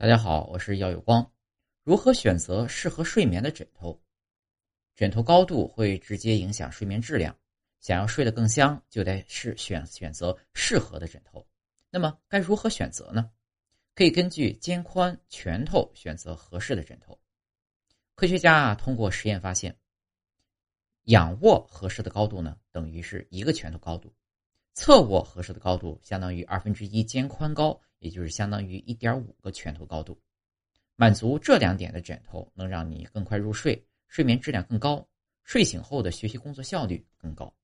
大家好，我是耀有光。如何选择适合睡眠的枕头？枕头高度会直接影响睡眠质量。想要睡得更香，就得是选选择适合的枕头。那么该如何选择呢？可以根据肩宽、拳头选择合适的枕头。科学家啊通过实验发现，仰卧合适的高度呢等于是一个拳头高度，侧卧合适的高度相当于二分之一肩宽高。也就是相当于一点五个拳头高度，满足这两点的枕头能让你更快入睡，睡眠质量更高，睡醒后的学习工作效率更高。